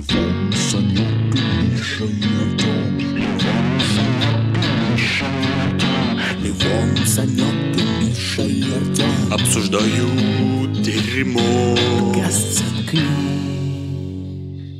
Левон, Санек Миша Артем. Левон, Санек Миша Артем. Левон, Санек Миша Артем. Обсуждают дерьмо.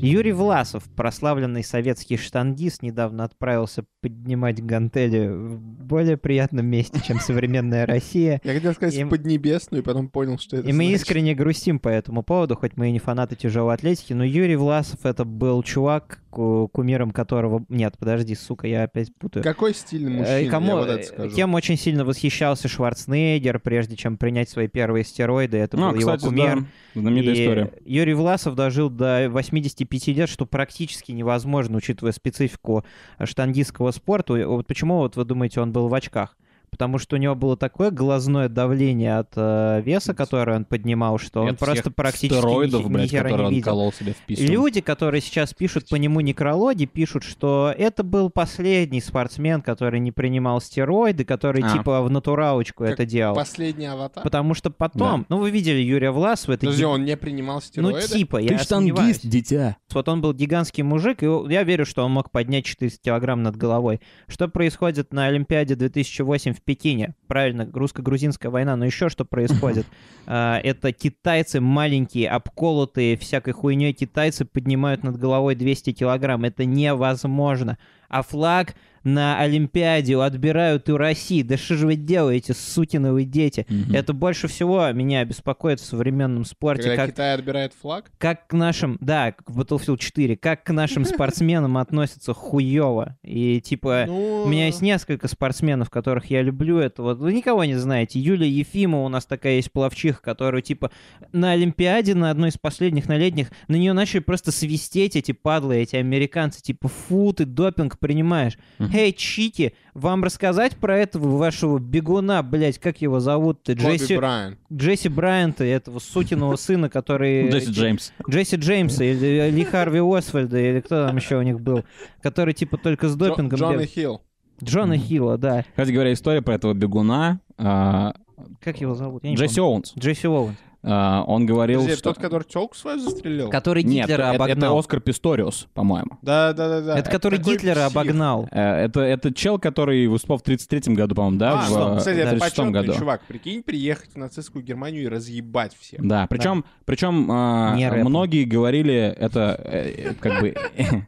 Юрий Власов, прославленный советский штангист, недавно отправился поднимать гантели в более приятном месте, чем современная Россия. Я хотел сказать в Поднебесную, и потом понял, что это И мы значит. искренне грустим по этому поводу, хоть мы и не фанаты тяжелой атлетики, но Юрий Власов это был чувак, кумиром которого... Нет, подожди, сука, я опять путаю. Какой стильный Э, мужчина, кому, я вот это э, скажу. Кем очень сильно восхищался Шварценеггер, прежде чем принять свои первые стероиды, это Ну, был кстати, его кумир. да, знаменитая И история. Юрий Власов дожил до 85 лет, что практически невозможно, учитывая специфику штангистского спорта. Вот почему вот вы думаете, он был в очках? Потому что у него было такое глазное давление от э, веса, которое он поднимал, что он От просто практически стероидов, ни, ни блядь, хера которые не он видел. себе. Люди, которые сейчас пишут по нему некрологи, пишут, что это был последний спортсмен, который не принимал стероиды, который А. типа в натуралочку Как это делал. Последний аватар? Потому что потом, ну вы видели Юрия Власова, это Подожди, ги- он не принимал ну стероиды? типа, Ты я штангист, дитя. Вот он был гигантский мужик, и я верю, что он мог поднять 400 килограмм над головой. Что происходит на Олимпиаде 2008 в Пекине? Правильно, русско-грузинская война, но еще что происходит? А, Это китайцы маленькие, обколотые всякой хуйней китайцы поднимают над головой 200 килограмм. Это невозможно. А флаг на Олимпиаде отбирают у России. Да что же вы делаете, сукины вы дети? Мгм. Это больше всего меня беспокоит в современном спорте. Когда как Китай отбирает флаг? как к нашим, да, к Battlefield 4, как к нашим спортсменам относятся хуёво. И типа, Ну, у меня есть несколько спортсменов, которых я люблю. Это вот вы никого не знаете. Юлия Ефимова у нас такая есть пловчиха, которую типа на Олимпиаде, на одной из последних, на летних, на нее начали просто свистеть эти падлы, эти американцы. Типа, фу, ты допинг принимаешь. Эй, чики, вам рассказать про этого вашего бегуна, блядь, как его зовут-то? Джесси, Брайан. Джесси Брайанта, этого сукиного сына, который... Джесси Джеймс. Джесси Джеймса или Ли Харви Освальда, или кто там еще у них был, который типа только с допингом... Джона. Хилл. Джона. Хилла, да. Кстати говоря, история про этого бегуна. а, Как его зовут? Джесси. Оуэнс. Джесси Оуэнс. А, Он говорил, Подожди, что... тот, который телку свою застрелил? Который Нет, Гитлера это, это обогнал. Оскар Писториус, по-моему. Да, да, да, да. Это который Гитлера псих. обогнал. Э, Это, это чел, который выступал в 33-м году, по-моему, да? А, в, э, кстати, в это 36-м почетный году. чувак. Прикинь, приехать в нацистскую Германию и разъебать всех. Да, причем, причем а, рэпом. многие говорили, это э, э, как бы,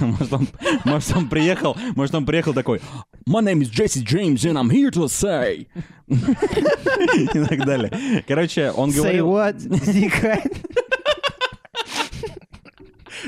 может он, может он приехал, может он приехал такой, My name is Jesse James and I'm here to say, и так далее. Короче, он Say говорил, what? Зикай.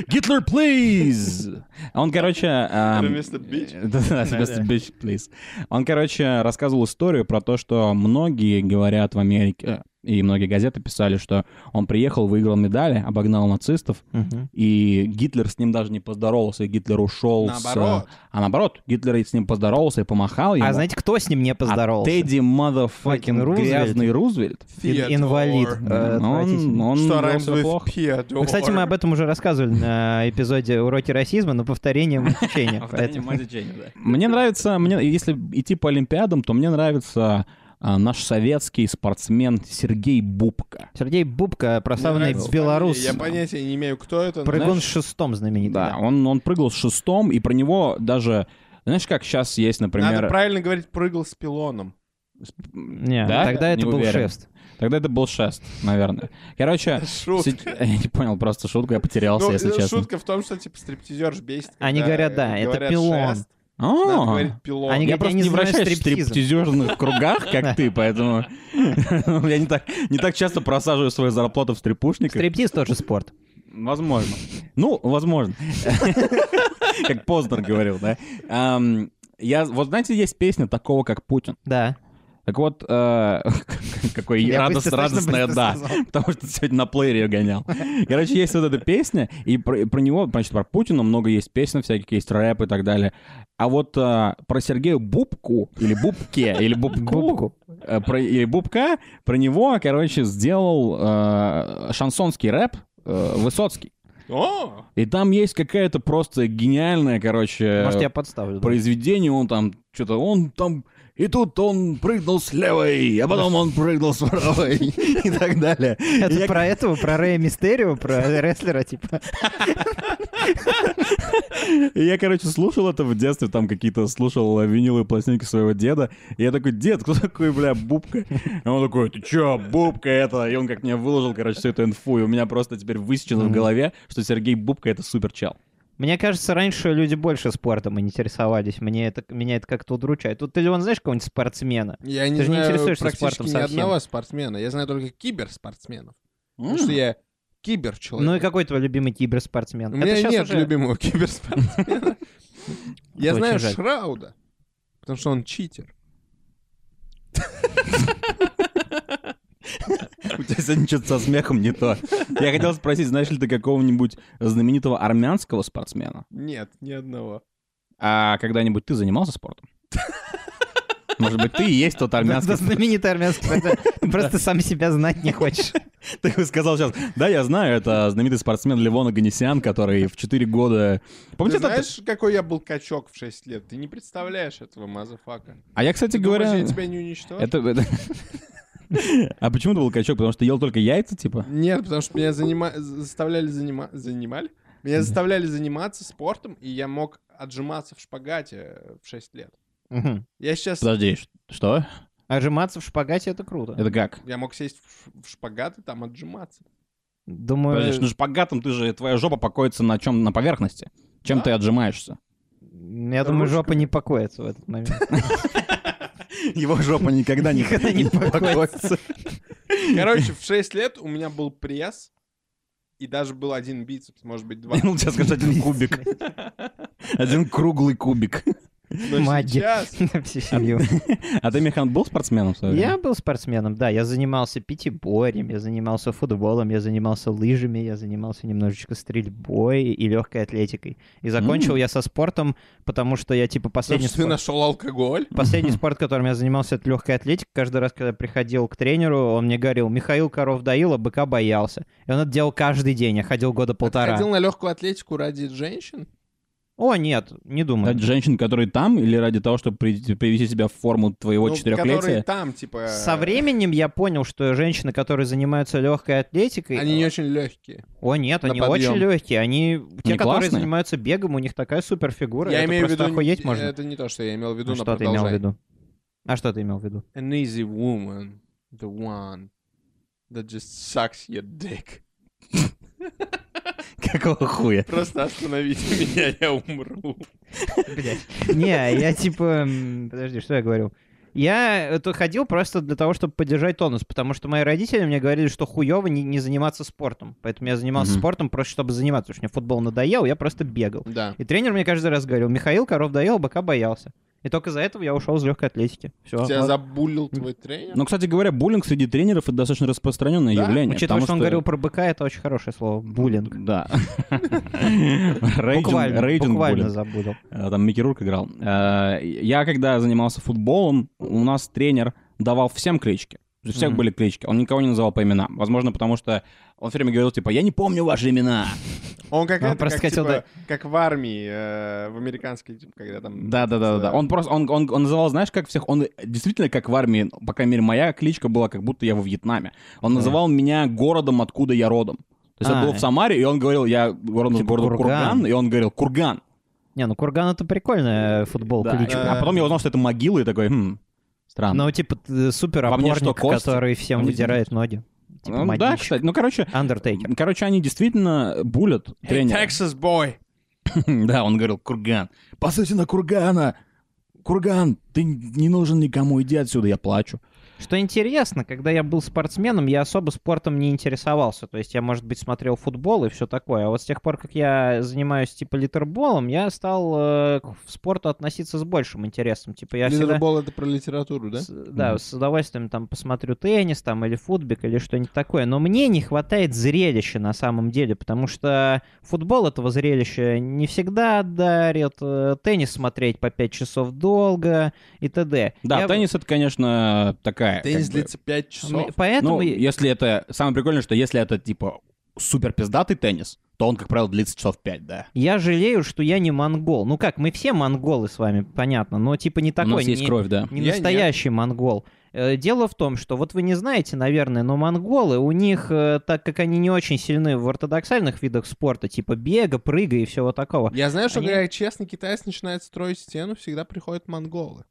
Гитлер, please! Он, короче... ам, вместо bitch? Да-да, вместо bitch, please. Он, короче, рассказывал историю про то, что многие говорят в Америке, и многие газеты писали, что он приехал, выиграл медали, обогнал нацистов, Мгм. и Гитлер с ним даже не поздоровался, и Гитлер ушел с... Наоборот. А наоборот, Гитлер с ним поздоровался и помахал ему. А знаете, кто с ним не А поздоровался? Тедди motherfucking Рузвельт. грязный Рузвельт. Ин- Инвалид. Э, он, Что with плохо. Ну, кстати, мы об этом уже рассказывали на эпизоде «Уроки расизма», но повторением учения. поэтому- Мне нравится, мне, если идти по Олимпиадам, то мне нравится а, наш советский спортсмен Сергей Бубка. Сергей Бубка, прославленный белорус, Я понятия не имею, кто это. прыгун знаешь, с шестом знаменитый. Да, да. он, он прыгал с шестом, и про него даже... Знаешь, как сейчас есть, например... Надо правильно говорить, прыгал с пилоном. Не, Да? тогда Не это был уверен. шест. Тогда это был шест, наверное. Короче, Шутка. я не понял просто шутку, я потерялся, Ну, если э, честно. шутка в том, что типа стриптизер ж бесит. Они говорят, да, это говорят пилон. шест. Надо говорить пилон. Они Я просто не вращаюсь в стриптизерных кругах, как ты, поэтому я не так, не так часто просаживаю свою зарплату в стрипушниках. Стриптиз тоже спорт. Возможно. Ну, возможно. Как Познер говорил, да? Я, вот знаете, есть песня такого, как Путин. Да. Так вот, э, какой Я радост- быстро, быстро да. сказал. Потому что сегодня на плеере ее гонял. Короче, есть вот эта песня, и про, и про него, значит, про Путина много есть песен всяких, есть рэп и так далее. А вот э, про Сергея Бубку, или Бубке, или Бубку, Бубку. э, про, или Бубка, про него, короче, сделал э, шансонский рэп э, Высоцкий. О, И там есть какая-то просто гениальная, короче, Может, я подставлю. да. произведение, он там что-то, он там и тут он прыгнул с левой, а потом он прыгнул с правой и так далее. Это я- про этого, про Рэя Мистерио, про рестлера, типа. Я, короче, слушал это в детстве, там какие-то слушал виниловые пластинки своего деда. И я такой, дед, кто такой, бля, Бубка? И он такой, ты чё, Бубка это? И он как мне выложил, короче, всю эту инфу. И у меня просто теперь высечено в голове, что Сергей Бубка — это супер чел. Мне кажется, раньше люди больше спортом интересовались. Мне это, меня это как-то удручает. Тут ты, Леон, знаешь кого-нибудь спортсмена? Я не Ты же не знаю интересуешься практически спортом ни совсем. одного спортсмена. Я знаю только киберспортсменов. Потому что я киберчеловек. Ну и какой твой любимый киберспортсмен? У меня щас нет уже- любимого киберспортсмена. Я Это знаю. Шрауда, потому что он читер. У тебя сегодня что-то со смехом не то. Я хотел спросить, знаешь ли ты какого-нибудь знаменитого армянского спортсмена? Нет, ни одного. А когда-нибудь ты занимался спортом? Может быть, ты и есть тот армянский знаменитый армянский. Ты просто сам себя знать не хочешь. Ты сказал сейчас, да, я знаю, это знаменитый спортсмен Левон Аганесян, который в 4 года... Ты Помните, это- знаешь, какой я был качок в 6 лет? Ты не представляешь этого мазафака. А я, кстати Ты думаешь, говоря... я тебя не уничтожу? Это... А почему ты был качок? Потому что ел только яйца, типа? Нет, потому что меня занима... заставляли заниматься... Занимали? Меня заставляли заниматься спортом, и я мог отжиматься в шпагате в 6 лет. Я сейчас... Подожди, что? Отжиматься в шпагате — это круто. Это как? Я мог сесть в, шпагат и там отжиматься. Думаю, Подожди, ну шпагатом ты же, твоя жопа покоится на чем? На поверхности. Чем Да. ты отжимаешься? я думаю, жопа не покоится в этот момент. Его жопа никогда не покоится. Короче, в 6 лет у меня был пресс, и даже был один бицепс, может быть, два. Хотел сейчас сказать один кубик. Один круглый кубик. Сейчас... На всю семью. А ты, Михан, был спортсменом? Я был спортсменом, да. Я занимался пятиборьем, я занимался футболом, я занимался лыжами, я занимался немножечко стрельбой и легкой атлетикой. И закончил я со спортом, потому что я типа последний что ты спорт... нашел алкоголь? Последний спорт, которым я занимался, это легкая атлетика. Каждый раз, когда приходил к тренеру, он мне говорил, Михаил коров доил, а быка боялся. И он это делал каждый день. Я ходил года полтора. Ходил на легкую атлетику ради женщин? О, нет, не думаю. Ради женщин, которые там, или ради того, чтобы при- привести себя в форму твоего Ну, которые четырехлетия? там, типа... Со временем я понял, что женщины, которые занимаются легкой атлетикой... Они не очень легкие. О, нет, они подъем. очень легкие. Они, те, Они которые классные? занимаются бегом, у них такая супер фигура. Я это имею в виду... охуеть можно. Это не то, что я имел в виду, А но что ты имел в виду? А что ты имел в виду? An easy woman, the one that just sucks your dick. Какого хуя? Просто остановите меня, я умру. Не, я типа... Подожди, что я говорил? Я это ходил просто для того, чтобы поддержать тонус, потому что мои родители мне говорили, что хуево не, не заниматься спортом. Поэтому я занимался Мгм. спортом просто, чтобы заниматься, потому что мне футбол надоел, я просто бегал. Да. И тренер мне каждый раз говорил, Михаил коров доел, быка боялся. И только из-за этого я ушел из легкой атлетики. Все. Тебя забулил твой тренер? Ну, кстати говоря, буллинг среди тренеров — это достаточно распространенное Да, явление. Учитывая, потому что он говорил про быка, это очень хорошее слово. Буллинг. Да. Буквально, буквально забудил. Э, Там Микки Рурк играл. Э, Я, когда занимался футболом, у нас тренер давал всем клички. У всех Мгм. были клички. Он никого не называл по именам. Возможно, потому что он все время говорил, типа, я не помню ваши имена. Он как Он это, просто как, хотел, типа, как в армии, э, в американской, типа, когда там... Да-да-да. да. Он просто, он, он, он называл, знаешь, как всех, он действительно как в армии, по крайней мере, моя кличка была, как будто я во Вьетнаме. Он Да. называл меня городом, откуда я родом. То есть А. я был в Самаре, и он говорил, я родом из Типа города Курган. Курган, и он говорил, Курган. Не, ну Курган это прикольная футбол, Да, кличка. А потом я узнал, что это могила, и такой, хм, странно. Ну, типа, т- супер опорник, который всем Он выдирает ноги. Типа Ну, да, кстати. Ну, короче, Undertaker. короче, они действительно булят Hey, тренера. Texas boy! Да, он говорил, Курган. По сути, на Кургана. Курган, ты не нужен никому, иди отсюда, я плачу. Что интересно, когда я был спортсменом, я особо спортом не интересовался. То есть я, может быть, смотрел футбол и все такое. А вот с тех пор, как я занимаюсь, типа, литерболом, я стал э, к спорту относиться с большим интересом. Типа, я всегда... Лидербол — это про литературу, да? С- да, с удовольствием там посмотрю теннис там или футбик или что-нибудь такое. Но мне не хватает зрелища на самом деле, потому что футбол этого зрелища не всегда дарит, э, теннис смотреть по 5 часов долго и т.д. Да, Я- теннис это, конечно, такая. Теннис как бы- длится 5 часов. Поэтому... Ну, если это... Самое прикольное, что если это, типа, супер пиздатый теннис, то он, как правило, длится часов 5, да. Я жалею, что я не монгол. Ну как, мы все монголы с вами, понятно, но типа не У такой, нас есть не, кровь, да. не Я настоящий монгол. Э, Дело в том, что вот вы не знаете, наверное, но монголы, у них, э, так как они не очень сильны в ортодоксальных видах спорта, типа бега, прыга и всего такого, Я знаю, что Они- когда честный китаец начинает строить стену, всегда приходят монголы.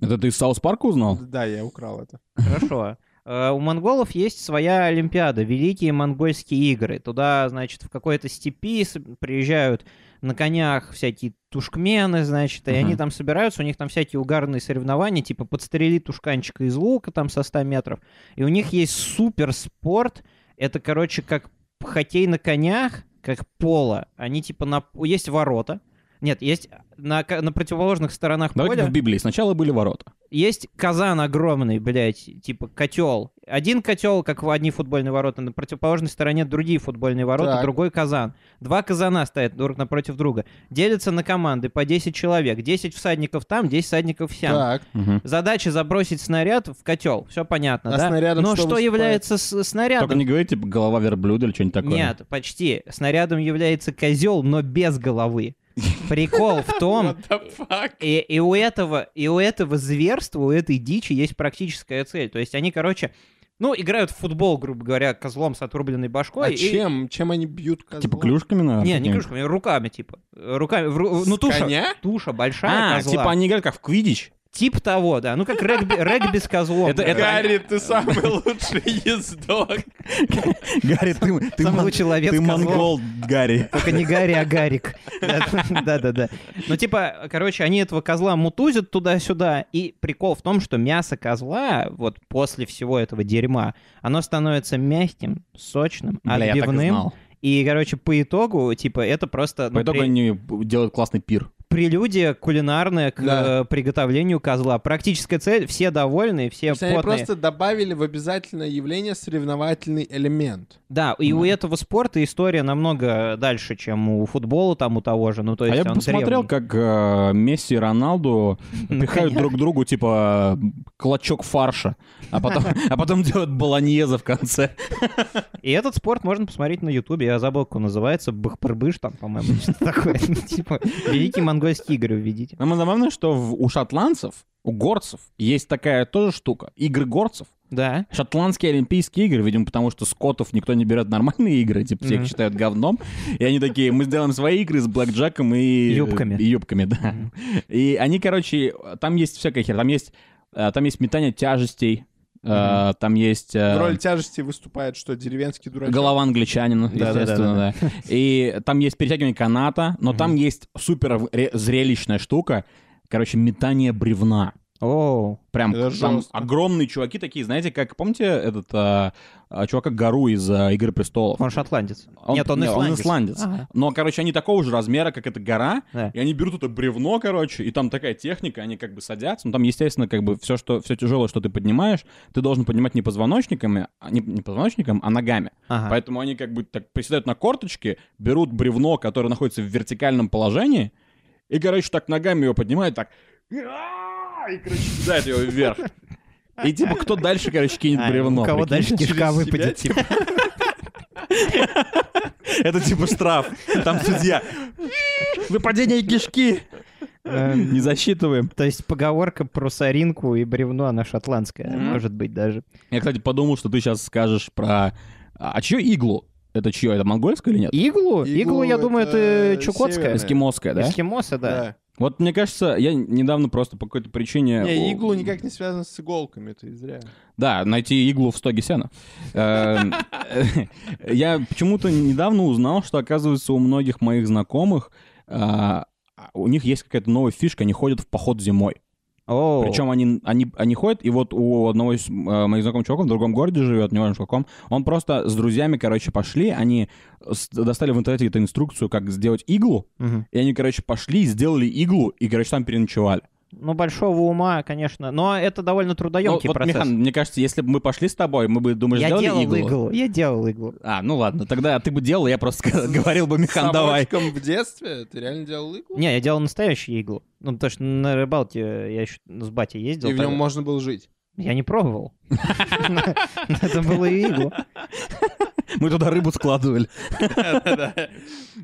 Это ты из Саус Парка узнал? Да, я украл это. Хорошо. Э, У монголов есть своя Олимпиада, Великие Монгольские игры. Туда, значит, в какой-то степи приезжают на конях всякие тушкмены, значит, и они Мгм. там собираются, у них там всякие угарные соревнования, типа подстрелить тушканчика из лука там со 100 метров. И у них есть суперспорт, это, короче, как хоккей на конях, как поло. Они типа на... Есть ворота, нет, есть на, на противоположных сторонах Давайте поля в Библии. Сначала были ворота. есть казан огромный, блядь, типа котел. Один котел, как в одни футбольные ворота, на противоположной стороне другие футбольные ворота, Так. другой казан. Два казана стоят друг напротив друга. Делятся на команды по 10 человек. 10 всадников там, 10 всадников сям. Так, Мгм. Задача забросить снаряд в котел. Все понятно, А да? снарядом Но что что, является с- снарядом? Только не говорите, типа, голова верблюда или что-нибудь такое. Нет, почти. Снарядом является козел, но без головы. Прикол в том, и, и у этого, и у этого зверства, у этой дичи есть практическая цель. То есть они, короче, ну, играют в футбол, грубо говоря, козлом с отрубленной башкой. А и- чем? Чем они бьют козла? Типа клюшками, наверное? Не, не клюшками, руками, типа. Руками. в Ну, С туша. коня? Туша большая А, козла. типа они играют как в квидич. Тип того, да. Ну, как регби, регби с козлом. Это- да. это- Гарри, ты самый лучший ездок. Гарри, ты, ты, Самый лучший ловец ты монгол, Гарри. Только не Гарри, а Гарик. Да-да-да. Ну, типа, короче, они этого козла мутузят туда-сюда, и прикол в том, что мясо козла, вот после всего этого дерьма, оно становится мягким, сочным, Бля, я так и отбивным. знал. И, короче, по итогу, типа, это просто ну, По итогу они делают классный пир. Прелюдия кулинарная к Да. э, приготовлению козла. Практическая цель, все довольны, все То есть они потные. просто добавили в обязательное явление соревновательный элемент. Да, и у этого спорта история намного дальше, чем у футбола там у того же. Ну, то а есть я бы он посмотрел, древний. как э, Месси и Роналду пихают друг другу, типа, клочок фарша, а потом, а потом делают баланьеза в конце. И этот спорт можно посмотреть на Ютубе. Я забыл, как он называется. Бахпарбыш там, по-моему, что-то такое. Типа, Великие монгольские игры увидите. Самое забавное, что в- у шотландцев, у горцев есть такая тоже штука. Игры горцев. Да. Шотландские Олимпийские игры, видимо, потому что скотов никто не берет нормальные игры, типа всех Мгм. считают говном. И они такие, мы сделаем свои игры с блэкджеком и... Юбками. И юбками, да. И они, короче, там есть всякая херня. Там есть, э, там есть метание тяжестей, э, там есть... э, В роли тяжести выступает что, деревенский дурачок? Голова англичанина, естественно, да. И там есть перетягивание каната, но там есть супер ре- зрелищная штука, короче, метание бревна. О, Прям Это там жестко. огромные чуваки такие, знаете, как, помните этот а, а, чувака Гару из а, «Игры престолов»? он шотландец. Он- Нет, он не, он исландец. исландец. Ага. Но, короче, они такого же размера, как эта гора, Да. и они берут это бревно, короче, и там такая техника, они как бы садятся, ну там, естественно, как бы все, что, все тяжелое, что ты поднимаешь, ты должен поднимать не позвоночниками, а не, не позвоночником, а ногами. Ага. Поэтому они как бы так приседают на корточки, берут бревно, которое находится в вертикальном положении, и, короче, так ногами его поднимают, так... И, короче, кидают его вверх. И типа, кто дальше, короче, кинет А, бревно? у кого дальше кишка выпадет, себя, типа. Это типа штраф. Там судья. Выпадение кишки. Эм, Не засчитываем. То есть поговорка про соринку и бревно, она шотландская, может быть даже. Я, кстати, подумал, что ты сейчас скажешь про... А чье иглу? Это чье? Это монгольское или нет? Иглу? Иглу, я думаю, это чукотская. Эскимосская, да? Эскимосы, да. Вот мне кажется, я недавно просто по какой-то причине... Не, иглу никак не связано с иголками, ты зря. Да, найти иглу в стоге сена. Эм, Я почему-то недавно узнал, что, оказывается, у многих моих знакомых а, у них есть какая-то новая фишка, они ходят в поход зимой. О, Причем они, они, они ходят, и вот у одного из э, моих знакомых чуваков в другом городе живет, не важно в каком, он просто с друзьями, короче, пошли, они достали в интернете эту инструкцию, как сделать иглу, Мгм. и они, короче, пошли, сделали иглу, и, короче, там переночевали. Ну, большого ума, конечно. Но это довольно Ну, трудоемкий вот, процесс. Михан, мне кажется, если бы мы пошли с тобой, мы бы, думаешь, я сделали делал иглу? иглу. Я делал иглу. А, ну ладно, тогда ты бы делал, я просто говорил бы, Михан, давай. В детстве ты реально делал иглу? Не, я делал настоящую иглу. Ну, потому что на рыбалке я еще с батей ездил. И в нем можно было жить. Я не пробовал. Это было и иглу. Мы туда рыбу складывали.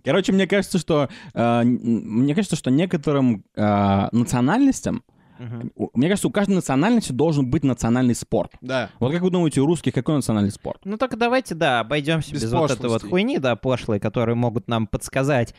Короче, мне кажется, что э, мне кажется, что некоторым э, национальностям, Мгм. у- мне кажется, у каждой национальности должен быть национальный спорт. Да. Вот как вы думаете, у русских какой национальный спорт? Ну так давайте, да, обойдемся без, Без вот этой вот хуйни, да, пошлой, которые могут нам подсказать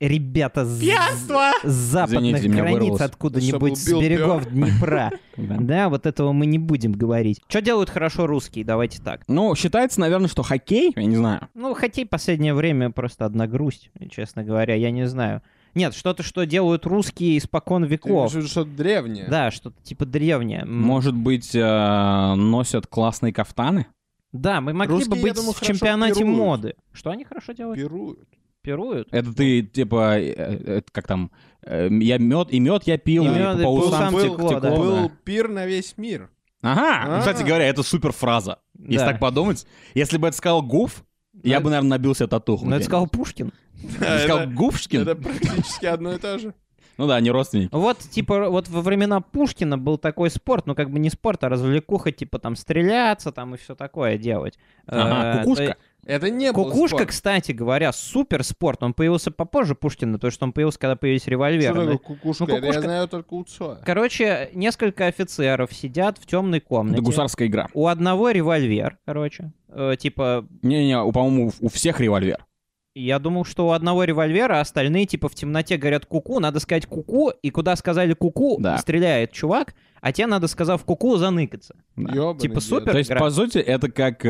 ребята с, с западных Извините, границ, откуда-нибудь с берегов Днепра. Да. Да, вот этого мы не будем говорить. Что делают хорошо русские, давайте так. Ну, считается, наверное, что хоккей, я не знаю. Ну, хоккей последнее время просто одна грусть, честно говоря, я не знаю. Нет, что-то, что делают русские испокон Ты веков. виду что-то древнее? Да, что-то типа древнее. Может быть, э, носят классные кафтаны? Да, мы могли Русские, бы быть думаю, в чемпионате пируют. моды. Что они хорошо делают? Пируют. Пируют? Это ты, типа, э, э, как там, я мед, и мед я пил, И и, мед, по усам тек- текло, текло, да. да. Был пир на весь мир. Ага, А. кстати говоря, это супер фраза. Если Да. так подумать, если бы это сказал Гуф, я бы, наверное, набился татуху. Ну, это сказал Пушкин. Ты сказал Это- Гуфшкин? Это практически одно и то же. Ну да, они родственники. Вот, типа, вот во времена Пушкина был такой спорт, ну, как бы не спорт, а развлекуха, типа, там, стреляться, там, и все такое делать. Ага, Э, кукушка. То- Это не был Кукушка, спорт. кстати говоря, супер спорт. Он появился попозже Пушкина, потому что он появился, когда появились Что револьверы. такое да. кукушка? Ну, Это кукушка- я знаю только у Цоя. Короче, несколько офицеров сидят в темной комнате. Это гусарская игра. У одного револьвер, короче. Э, типа, Не-не, по-моему, у всех револьвер. я думал, что у одного револьвера, а остальные, типа, в темноте говорят куку, надо сказать куку, и куда сказали куку, Да. стреляет чувак, а те надо, сказав куку, заныкаться. Да. Ёбаный Типа супер. То есть, игра. по сути, это как...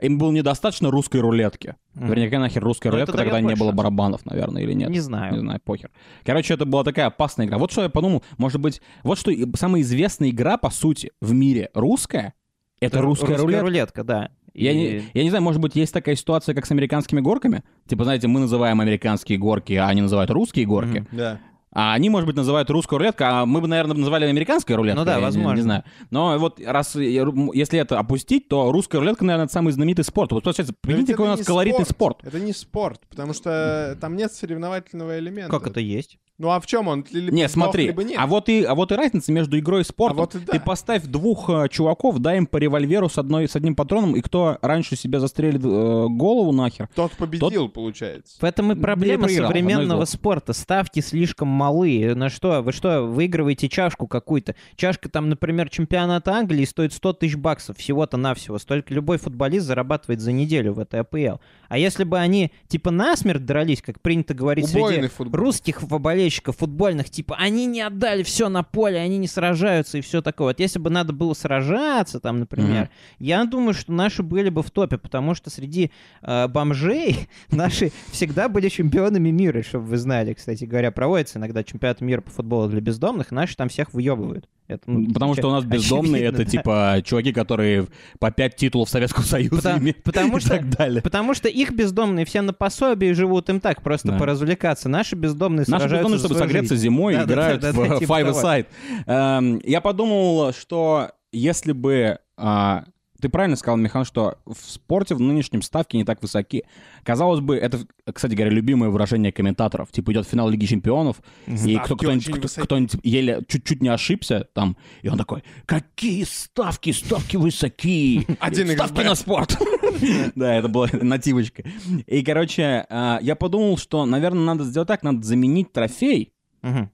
Им было недостаточно русской рулетки. Мгм. Вернее, какая нахер русская Ну, рулетка, это тогда не больше было барабанов, наверное, или нет? Не знаю. Не знаю, похер. Короче, это была такая опасная игра. Вот что я подумал, может быть, вот что и- самая известная игра, по сути, в мире русская, это русская, рулетка. да. Я, И- не, я не знаю, может быть, есть такая ситуация, как с американскими горками? Типа, знаете, мы называем американские горки, а они называют русские горки. Мгм. Да. А они, может быть, называют русскую рулетку, а мы бы, наверное, называли американской рулеткой. Ну да, я не- возможно. Не, знаю. Но вот раз, если это опустить, то русская рулетка, наверное, это самый знаменитый спорт. Вот, получается, прикиньте, какой у нас колоритный спорт. Это не спорт, потому что там нет соревновательного элемента. Как это есть? Ну а в чем он? Либо Не, сдох, смотри, либо нет. а вот, и, а вот и разница между игрой и спортом. А вот и да. Ты поставь двух э, чуваков, дай им по револьверу с, одной, с одним патроном, и кто раньше себя застрелит э, голову нахер. Тот победил, получается. В этом и проблема проиграл, современного спорта. Ставки слишком малы. На что? Вы что, выигрываете чашку какую-то? Чашка там, например, чемпионата Англии стоит 100 тысяч баксов всего-то навсего. Столько любой футболист зарабатывает за неделю в этой АПЛ. А если бы они типа насмерть дрались, как принято говорить Убойный среди футбол. русских болельщиков футбольных, типа они не отдали все на поле, они не сражаются и все такое. Вот если бы надо было сражаться там, например, Мгм. я думаю, что наши были бы в топе, потому что среди э, бомжей наши всегда были чемпионами мира, чтобы вы знали, кстати говоря. Проводится иногда чемпионат мира по футболу для бездомных, наши там всех выебывают. Это, ну, Потому что у нас очевидно, бездомные это да. типа чуваки, которые по пять титулов Советского Союза Потому- имеют потому и что- так далее. Потому что их бездомные все на пособии живут им так, просто Да. поразвлекаться. Наши бездомные Наши сражаются бездомные, чтобы согреться жизнь. зимой, Да-да-да, играют да-да, в типа Five. Aside. Эм, Я подумал, что если бы... а, Ты правильно сказал, Михан, что в спорте в нынешнем ставки не так высоки. Казалось бы, это, кстати говоря, любимое выражение комментаторов. Типа идет финал Лиги Чемпионов, и Ставки кто, кто-нибудь, кто- кто-нибудь еле чуть-чуть не ошибся там, и он такой, какие ставки, ставки высоки. Ставки на спорт. Да, это была нативочка. И, короче, а, я подумал, что, наверное, надо сделать так, надо заменить трофей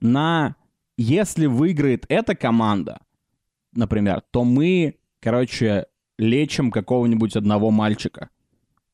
на если выиграет эта команда, например, то мы, короче, лечим какого-нибудь одного мальчика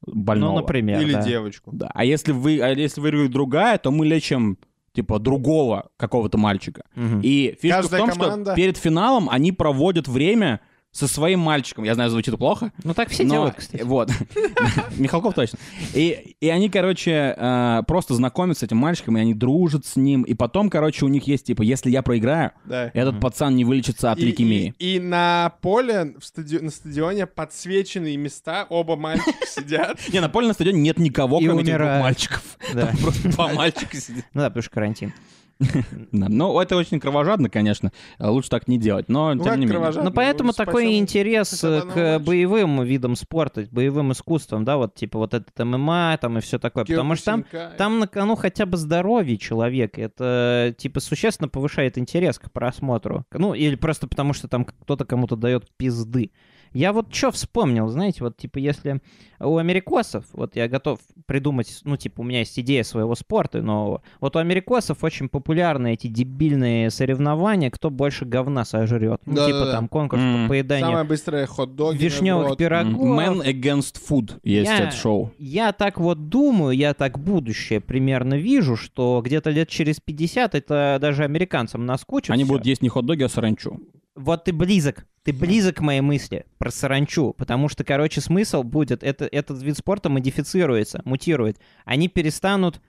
больного. Ну, например, Или да. девочку. Да. А если вы, а если выиграет другая, то мы лечим типа другого какого-то мальчика. Мгм. И фишка Каждая в том, команда- что перед финалом они проводят время со своим мальчиком. Я знаю, звучит плохо. Ну так все но- делают, кстати. Вот. Михалков точно. И, и они, короче, э, просто знакомятся с этим мальчиком, и они дружат с ним. И потом, короче, у них есть, типа, если я проиграю, Да. этот пацан не вылечится от И, лейкемии. и- и на поле, в стади- на стадионе подсвеченные места, оба мальчика сидят. Не, на поле на стадионе нет никого, кроме этих двух мальчиков. Там просто два мальчика сидят. Ну да, потому что карантин. Да. Ну, это очень кровожадно, конечно. Э, Лучше так не делать, но Ну, тем не менее. кровожадно? Ну, поэтому такой интерес э, к боевым видам спорта, боевым искусствам, да, вот типа вот этот ММА там и все такое. Потому что там, там на кону хотя бы здоровье человека. Это типа существенно повышает интерес к просмотру. Ну, или просто потому что там кто-то кому-то дает пизды. Я вот что вспомнил, знаете, вот типа если у америкосов, вот я готов придумать, ну типа у меня есть идея своего спорта нового, вот у америкосов очень популярны эти дебильные соревнования, кто больше говна сожрет. Ну типа Да-да-да. там конкурс М. по поеданию Самое быстрое хот-доги. вишневых пирогов. Man Against Food есть Я- это шоу. Я так вот думаю, я так будущее примерно вижу, что где-то лет через 50 это даже американцам наскучит. Они всё. будут есть не хот-доги, а саранчу. Вот ты близок, ты близок к моей мысли про саранчу, потому что, короче, смысл будет, это, этот вид спорта модифицируется, мутирует. Они перестанут,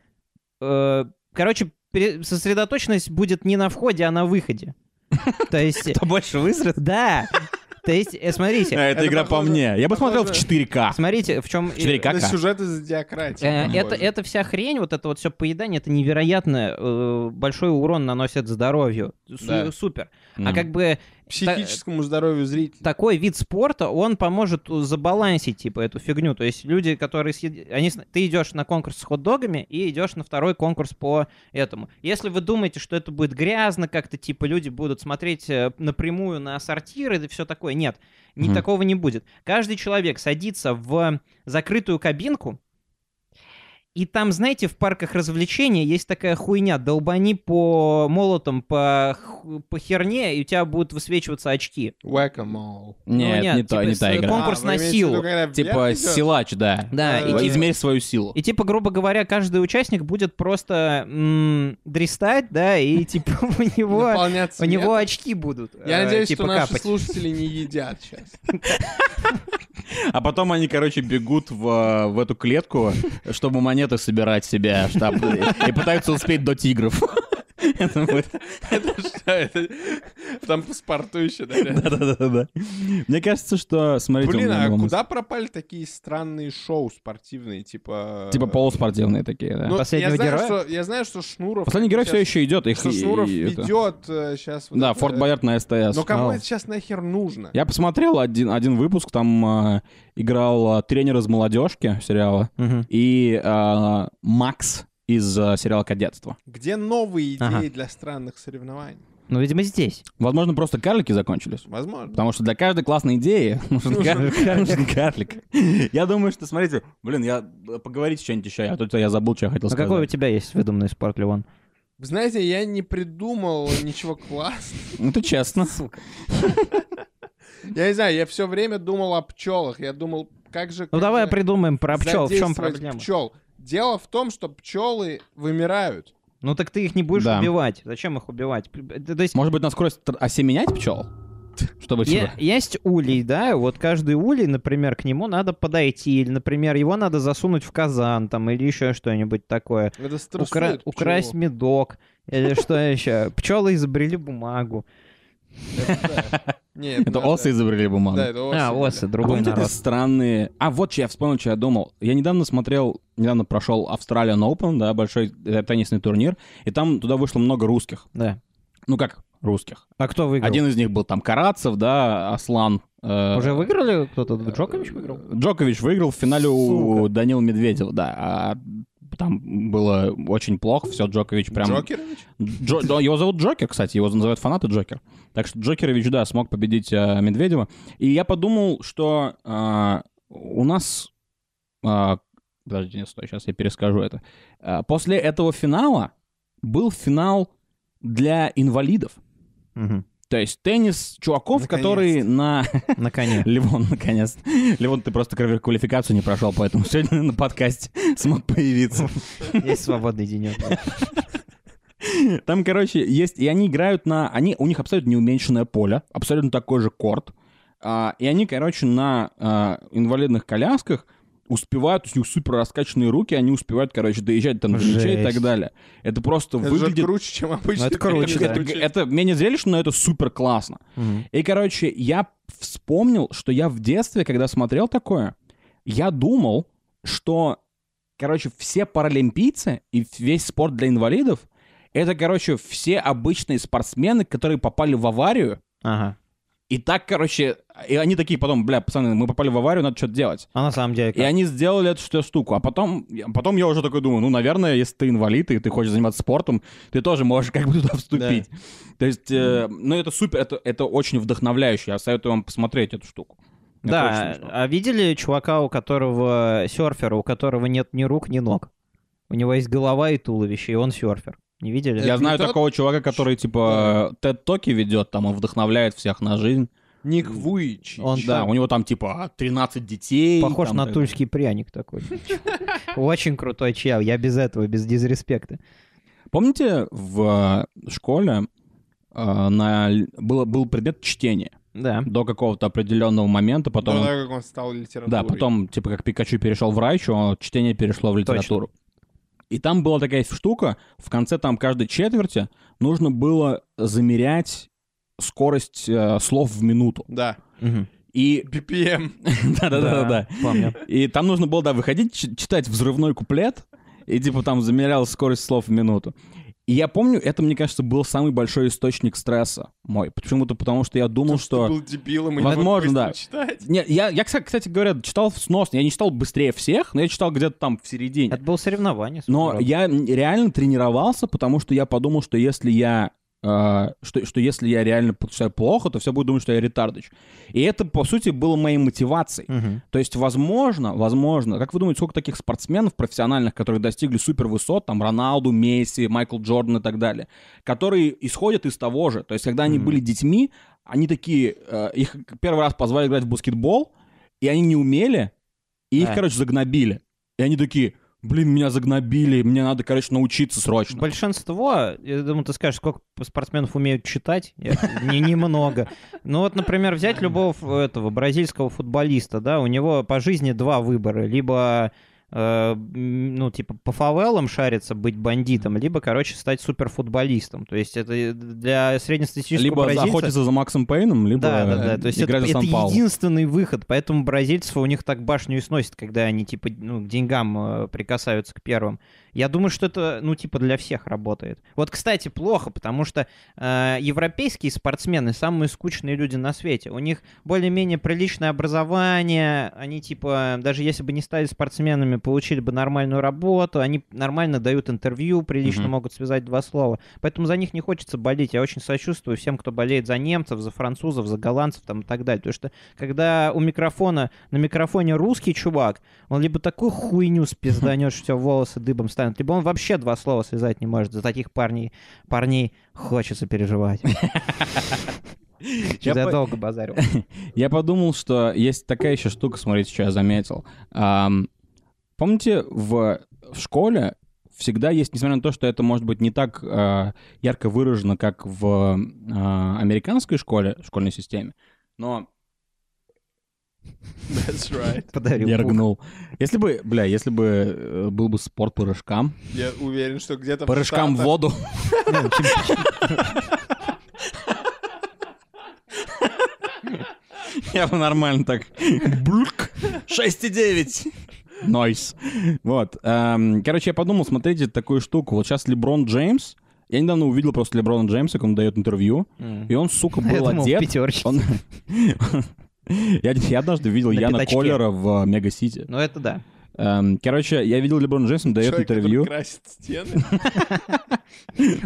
э, короче, пере- сосредоточенность будет не на входе, а на выходе. То есть, Кто больше высрет? да, то есть, э, смотрите, Это Это игра по мне. Я бы смотрел в похоже- 4К. смотрите, в чем... 4К. Это сюжет из диакратии. Э. Это, это вся хрень, вот это вот все поедание, это невероятно э, большой урон наносит здоровью. Супер. А как бы Психическому здоровью зрителя. такой вид спорта, он поможет забалансить, типа, эту фигню. То есть люди, которые... съед- Они... Ты идешь на конкурс с хот-догами и идешь на второй конкурс по этому. Если вы думаете, что это будет грязно как-то, типа, люди будут смотреть э, напрямую на сортиры и все такое, нет, ни Мгм. такого не будет. Каждый человек садится в закрытую кабинку, и там, знаете, в парках развлечений есть такая хуйня, долбани по молотам, по, по херне, и у тебя будут высвечиваться очки. Whack-a-mole. Нет, Ну, нет, не то- типа не с- та игра. конкурс А, на силу. виду, Типа идёт? силач, да. Да, Да, и, да, типа, Измерь свою силу. и типа, грубо говоря, каждый участник будет просто м, дристать, да, и типа у него, у него очки будут. Я э, надеюсь, типа, что наши слушатели не едят сейчас. А потом они, короче, бегут в, в эту клетку, чтобы монеты собирать себе, штаб, и пытаются успеть до тигров. Это будет- Это что? Это там паспорту еще, да? Да-да-да. Мне кажется, что, смотрите, Блин, а куда пропали такие странные шоу спортивные, типа... Типа полуспортивные такие, да. Ну, Последнего я знаю, героя? что, я знаю, что Шнуров... Последний герой все еще идет. Их Шнуров и это- ведет сейчас... Да, Форт Боярд на СТС. Но кому это сейчас нахер нужно? Я посмотрел один, один выпуск, там э, играл э, тренер из молодежки сериала и э, Макс из э, сериала «Кадетство». Где новые идеи Ага. для странных соревнований? Ну, видимо, здесь. Возможно, просто карлики закончились. Возможно. Потому что для каждой классной идеи нужен кар- нужен карлик. Я думаю, что, смотрите, блин, я поговорить что-нибудь еще, а тут я забыл, что я хотел А какой у сказать. тебя есть выдуманный спорт, Левон? Вы знаете, я не придумал ничего классного. Ну, это честно. Я не знаю, я все время думал о пчелах. Я думал, как же... Ну, как давай же придумаем про пчел. В чем задействовать проблема? пчел. Дело в том, что пчелы вымирают. Ну, так ты их не будешь Да. убивать. Зачем их убивать? То есть Может быть, на скорость осеменять пчел? Чтобы Е- типа... есть улей, да, вот каждый улей, например, к нему надо подойти, или, например, его надо засунуть в казан, там, или еще что-нибудь такое. Это Укра- Украсть медок, или что еще. Пчелы изобрели бумагу. Нет, Это осы изобрели бумагу. Да, это осы. А, осы, другой народ. странные... А, вот что я вспомнил, что я думал. Я недавно смотрел, недавно прошел Australian Open, да, большой э, теннисный турнир, и там туда вышло много русских. Да. Ну как русских? А кто выиграл? Один из них был там Карацев, да, Аслан. э, Уже выиграли кто-то? Джокович выиграл? Джокович выиграл в финале у. Данила Медведева, да. А там было очень плохо, все, Джокович прям... Джокерович? Джо- да, его зовут Джокер, кстати, его называют фанаты Джокер. Так что Джокерович, да, смог победить э, Медведева. И я подумал, что э, у нас... э, подожди, не стой, сейчас я перескажу это. Э, после этого финала был финал для инвалидов. Мгм. То есть теннис чуваков, которые на... На коне. Левон, наконец. Левон, ты просто квалификацию не прошел, поэтому сегодня на подкасте смог появиться. Есть свободный денек. Там, короче, есть... И они играют на... Они, у них абсолютно неуменьшенное поле, абсолютно такой же корт. А, и они, короче, на а, инвалидных колясках успевают, то есть у них супер раскачанные руки, они успевают, короче, доезжать там до мячей и так далее. Это просто Это выглядит... круче, чем обычно. это круче, это, да. это менее зрелищно, но это супер классно. Мгм. И, короче, я вспомнил, что я в детстве, когда смотрел такое, я думал, что, короче, все паралимпийцы и весь спорт для инвалидов это, короче, все обычные спортсмены, которые попали в аварию. Ага. И так, короче, и они такие потом, бля, пацаны, мы попали в аварию, надо что-то делать. А на самом деле И как? они сделали эту что- штуку. А потом, потом я уже такой думаю, ну, наверное, если ты инвалид и ты хочешь заниматься спортом, ты тоже можешь как бы туда вступить. То есть, э, ну, это супер, это, это очень вдохновляюще. Я советую вам посмотреть эту штуку. Это Да, а видели чувака, у которого серфера, у которого нет ни рук, ни ног? У него есть голова и туловище, и он серфер. Не видели? Я не знаю тот? такого чувака, который, типа, TED-токи ведет, там, он вдохновляет всех на жизнь. Ник Вуич. Он Да, у него там, типа, 13 детей. похож там, на так- тульский пряник такой. Очень крутой чел, я без этого, без дизреспекта. Помните, в э, школе э, на... было, был предмет чтения Да. до какого-то определенного момента, потом... До того, как он стал литературой. Да, потом, типа, как Пикачу перешел в Райчу, чтение перешло в литературу. И там была такая штука, в конце там каждой четверти нужно было замерять скорость э, слов в минуту. Да. И... BPM. Да-да-да-да. Помню. И там нужно было, да, выходить, читать взрывной куплет, и, типа, там замерял скорость слов в минуту. И я помню, это, мне кажется, был самый большой источник стресса мой. Почему-то потому, что я думал, Потому что... ты был дебилом и не Возможно, мог да. читать. Не, я, я, кстати, говоря, читал сносно. Я не читал быстрее всех, но я читал где-то там в середине. Это было соревнование. Но я реально тренировался, потому что я подумал, что если я что, что если я реально почитаю плохо, то все будут думать, что я ретардыч. И это, по сути, было моей мотивацией. Мгм. То есть, возможно, возможно, как вы думаете, сколько таких спортсменов профессиональных, которые достигли супер высот, там, Роналду, Месси, Майкл Джордан и так далее, которые исходят из того же. То есть, когда они Мгм. были детьми, они такие, э, их первый раз позвали играть в баскетбол, и они не умели, и их, Да. короче, загнобили. И они такие, блин, меня загнобили, мне надо, короче, научиться срочно. Большинство, я думаю, ты скажешь, сколько спортсменов умеют читать? Не, немного. Ну вот, например, взять любого этого бразильского футболиста, да, у него по жизни два выбора. Либо, э, ну, типа, по фавелам шариться, быть бандитом, либо, короче, стать суперфутболистом. То есть это для среднестатистического Либо бразильца... охотиться за Максом Пейном, либо Да, да, да. э, То есть это, играть за это Сан-Паулу. единственный выход, поэтому бразильцев у них так башню и сносит, когда они типа ну, к деньгам э, прикасаются к первым. Я думаю, что это ну типа для всех работает. Вот, кстати, плохо, потому что э, европейские спортсмены самые скучные люди на свете. У них более-менее приличное образование, они типа даже если бы не стали спортсменами, получили бы нормальную работу, они нормально дают интервью, прилично Мгм. могут связать два слова. Поэтому за них не хочется болеть. Я очень сочувствую всем, кто болеет за немцев, за французов, за голландцев там и так далее. Потому что когда у микрофона, на микрофоне русский чувак, он либо такую хуйню спизданет, что тебя волосы дыбом станут, либо он вообще два слова связать не может. За таких парней, парней хочется переживать. Я Я по- долго базарил. Я подумал, что есть такая еще штука, смотрите, что я заметил. Ам, помните, в, в школе всегда есть, несмотря на то, что это может быть не так э, ярко выражено, как в э, американской школе, школьной системе, но That's right. Подарил. рыгнул. Если бы, бля, если бы э, был бы спорт по рыжкам, Я уверен, что где-то по рыжкам в воду, я бы нормально так, блюк, 6,9. Нойс. Вот. эм, Короче, я подумал, смотрите такую штуку. Вот сейчас Леброн Джеймс, я недавно увидел просто Леброна Джеймса, как он дает интервью, и он, сука, Я был думал, одет. Он... Я, я однажды видел На Яна пятачке. Коллера в э, Мега-Сити. Ну это да. Эм, Короче, я видел Леброна Джеймса, он дает Человек, интервью. красит стены.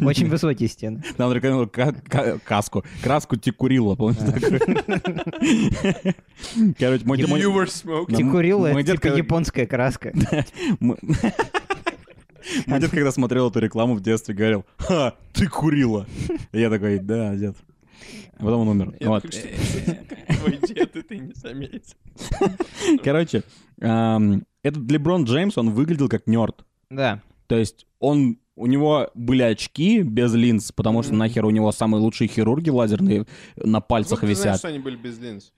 Очень высокие стены. Ка- ка- каску. Краску Тикурила, помните такую? Короче, мой... мой- You were smoking. Тикурила мой это дед, типа японская краска. Мой дед, когда смотрел эту рекламу в детстве, говорил, «Ха, ты курила!» Я такой, да, дед. А потом он умер. Я Вот. твой дед, и ты не заметил. Короче, эм, этот Леброн Джеймс, он выглядел как нерд. Да. То есть он, у него были очки без линз, потому что нахер у него самые лучшие хирурги лазерные на пальцах ты знаешь, висят. что они были без линз?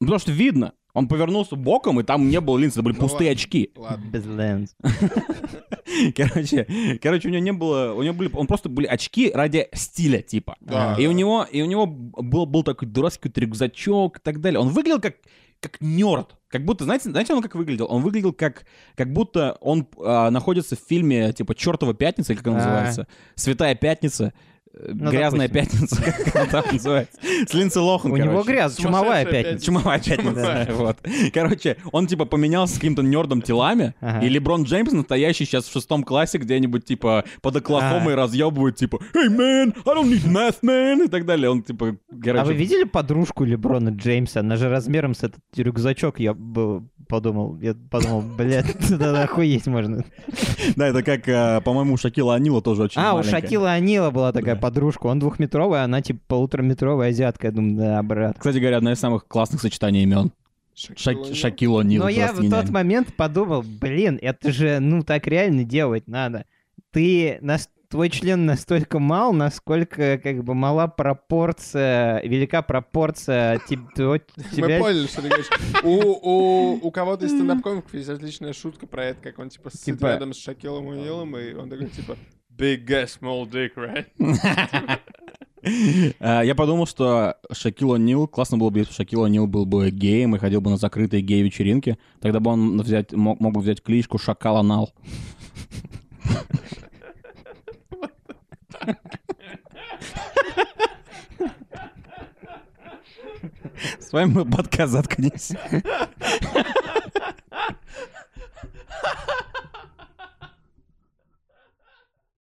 Ну, Потому что видно. Он повернулся боком, и там не было линз, это были Ну пустые ладно. очки. Ладно. Без линз. Короче, короче, у него не было, у него были, он просто были очки ради стиля, типа. Да, И у него, и у него был, был такой дурацкий рюкзачок и так далее. Он выглядел как, как нерд. Как будто, знаете, знаете, он как выглядел? Он выглядел как, как будто он а, находится в фильме, типа, «Чертова пятница», или как он А. называется? «Святая пятница». Э, Ну, грязная допустим. пятница, как она там называется. С Линдси Лохан, У него короче. грязь, чумовая Сумасшедшая пятница. Чумовая пятница, Чумовая. вот. Короче, он типа поменялся с каким-то нердом телами, Ага. и Леброн Джеймс настоящий сейчас в шестом классе где-нибудь типа под Оклахомой разъебывает типа «Hey, man, I don't need math, man!» и так далее. Он типа, короче... А вы видели подружку Леброна Джеймса? Она же размером с этот рюкзачок, я был, подумал. Я подумал, блядь, да охуеть можно. Да, это как, э, по-моему, у Шакила Анила тоже очень А, у. Шакила Анила была такая подружка. Он двухметровый, она типа полутораметровая азиатка. Я думаю, да, брат. Кстати говоря, одно из самых классных сочетаний имен. Шак- Шакил О'Нил Но я в тот момент подумал, блин, это же, ну, так реально делать надо. Ты, нас- твой член настолько мал, насколько, как бы, мала пропорция, велика пропорция теб- твоего- Мы тебя... поняли, что ты говоришь. У, у, у кого-то из стендап-комиков есть отличная шутка про это, как он типа сидит Типа- рядом с Шакилом Уилом, и он такой типа Big guy, small dick, right? Э, Я подумал, что Шакил О'Нил, классно было бы, если Шакил О'Нил был бы геем и ходил бы на закрытые гей-вечеринки. Тогда бы он взять, мог, мог бы взять кличку Шакал Анал. С вами был подкаст «Заткнись».